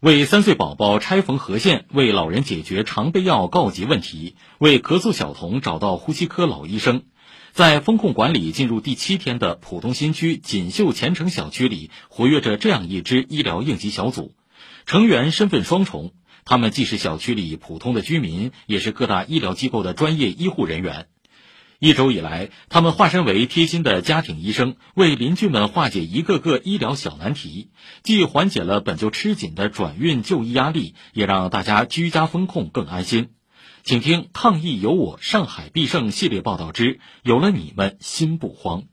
为三岁宝宝拆缝合线，为老人解决常备药告急问题，为咳嗽小童找到呼吸科老医生。在风控管理进入第七天的浦东新区锦绣前程小区里，活跃着这样一支医疗应急小组，成员身份双重，他们既是小区里普通的居民，也是各大医疗机构的专业医护人员。一周以来，他们化身为贴心的家庭医生，为邻居们化解一个个医疗小难题，既缓解了本就吃紧的转运就医压力，也让大家居家风控更安心。请听《抗疫有我，上海必胜》系列报道之“有了你们，心不慌”。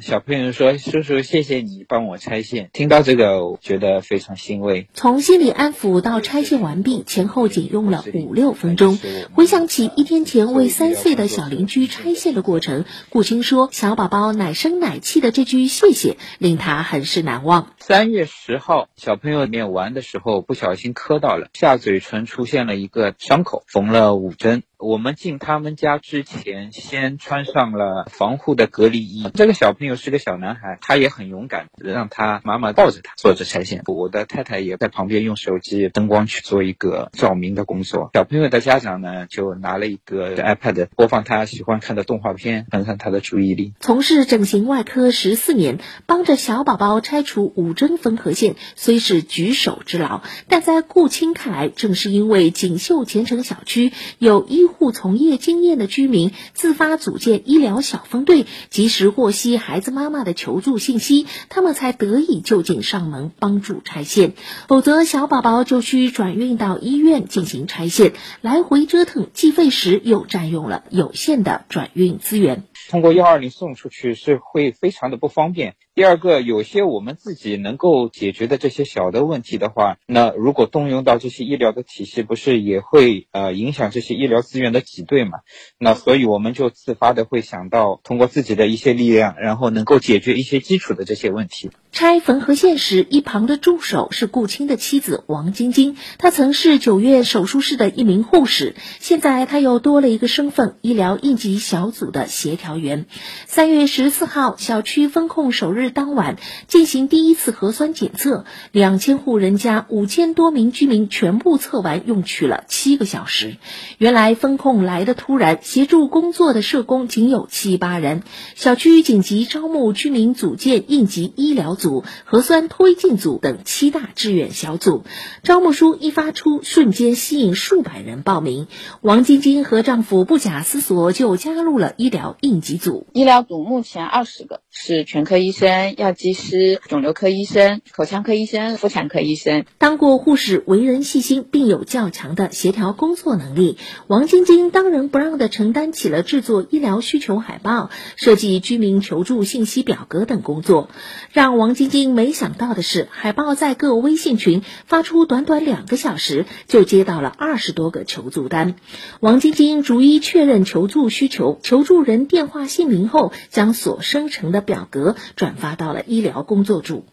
小朋友说：“叔叔，谢谢你帮我拆线。”听到这个，我觉得非常欣慰。从心理安抚到拆线完毕，前后仅用了五六分钟。回想起一天前为三岁的小邻居拆线的过程，顾青说：“小宝宝奶声奶气的这句谢谢，令他很是难忘。”三月十号，小朋友里面玩的时候不小心磕到了，下嘴唇出现了一个伤口，缝了五针。我们进他们家之前，先穿上了防护的隔离衣。这个小朋友是个小男孩，他也很勇敢，让他妈妈抱着他做着拆线。我的太太也在旁边用手机灯光去做一个照明的工作。小朋友的家长呢，就拿了一个 iPad 播放他喜欢看的动画片，分散他的注意力。从事整形外科十四年，帮着小宝宝拆除五针缝合线，虽是举手之劳，但在顾青看来，正是因为锦绣前程小区有医。护从业经验的居民自发组建医疗小分队，及时获悉孩子妈妈的求助信息，他们才得以就近上门帮助拆线。否则，小宝宝就需转运到医院进行拆线，来回折腾，既费时又占用了有限的转运资源。通过幺二零送出去是会非常的不方便。第二个，有些我们自己能够解决的这些小的问题的话，那如果动用到这些医疗的体系，不是也会呃影响这些医疗资源的挤兑嘛？那所以我们就自发的会想到通过自己的一些力量，然后能够解决一些基础的这些问题。拆缝合线时，一旁的助手是顾青的妻子王晶晶，她曾是九院手术室的一名护士，现在她又多了一个身份——医疗应急小组的协调员。三月十四号，小区封控首日当晚进行第一次核酸检测，两千户人家五千多名居民全部测完，用去了七个小时。原来封控来的突然，协助工作的社工仅有七八人，小区紧急招募居民组建应急医疗。组核酸推进组等七大志愿小组，招募书一发出，瞬间吸引数百人报名。王晶晶和丈夫不假思索就加入了医疗应急组。医疗组目前二十个，是全科医生、药剂师、肿瘤科医生、口腔科医生、妇产科医生。当过护士，为人细心，并有较强的协调工作能力。王晶晶当仁不让地承担起了制作医疗需求海报、设计居民求助信息表格等工作，让王。晶晶没想到的是，海报在各微信群发出，短短两个小时就接到了二十多个求助单。王晶晶逐一确认求助需求、求助人电话姓名后，将所生成的表格转发到了医疗工作组。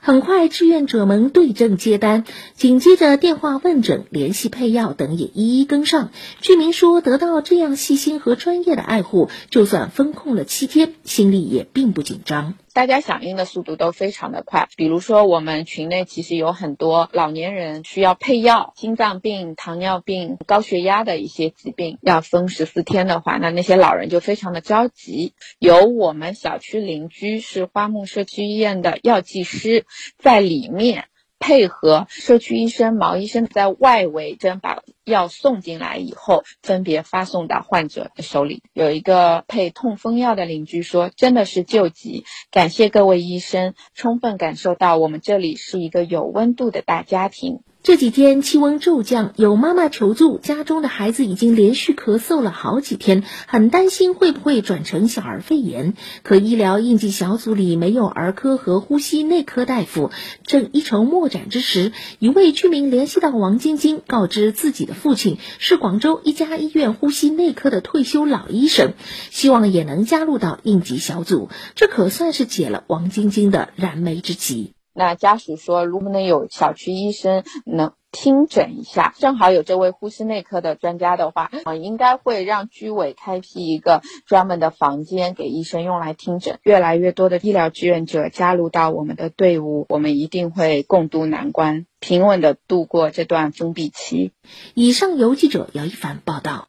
很快，志愿者们对症接单，紧接着电话问诊、联系配药等也一一跟上。居民说，得到这样细心和专业的爱护，就算封控了七天，心里也并不紧张。大家响应的速度都非常的快。比如说，我们群内其实有很多老年人需要配药，心脏病、糖尿病、高血压的一些疾病，要封十四天的话，那那些老人就非常的着急。有我们小区邻居是花木社区医院的药剂师。师在里面配合社区医生毛医生在外围针把药送进来以后，分别发送到患者的手里。有一个配痛风药的邻居说：“真的是救急，感谢各位医生，充分感受到我们这里是一个有温度的大家庭。”这几天气温骤降，有妈妈求助，家中的孩子已经连续咳嗽了好几天，很担心会不会转成小儿肺炎。可医疗应急小组里没有儿科和呼吸内科大夫，正一筹莫展之时，一位居民联系到王晶晶，告知自己的父亲是广州一家医院呼吸内科的退休老医生，希望也能加入到应急小组，这可算是解了王晶晶的燃眉之急。那家属说，如果能有小区医生能听诊一下。正好有这位呼吸内科的专家的话，呃，应该会让居委开辟一个专门的房间给医生用来听诊。越来越多的医疗志愿者加入到我们的队伍，我们一定会共度难关，平稳的度过这段封闭期。以上由记者姚一凡报道。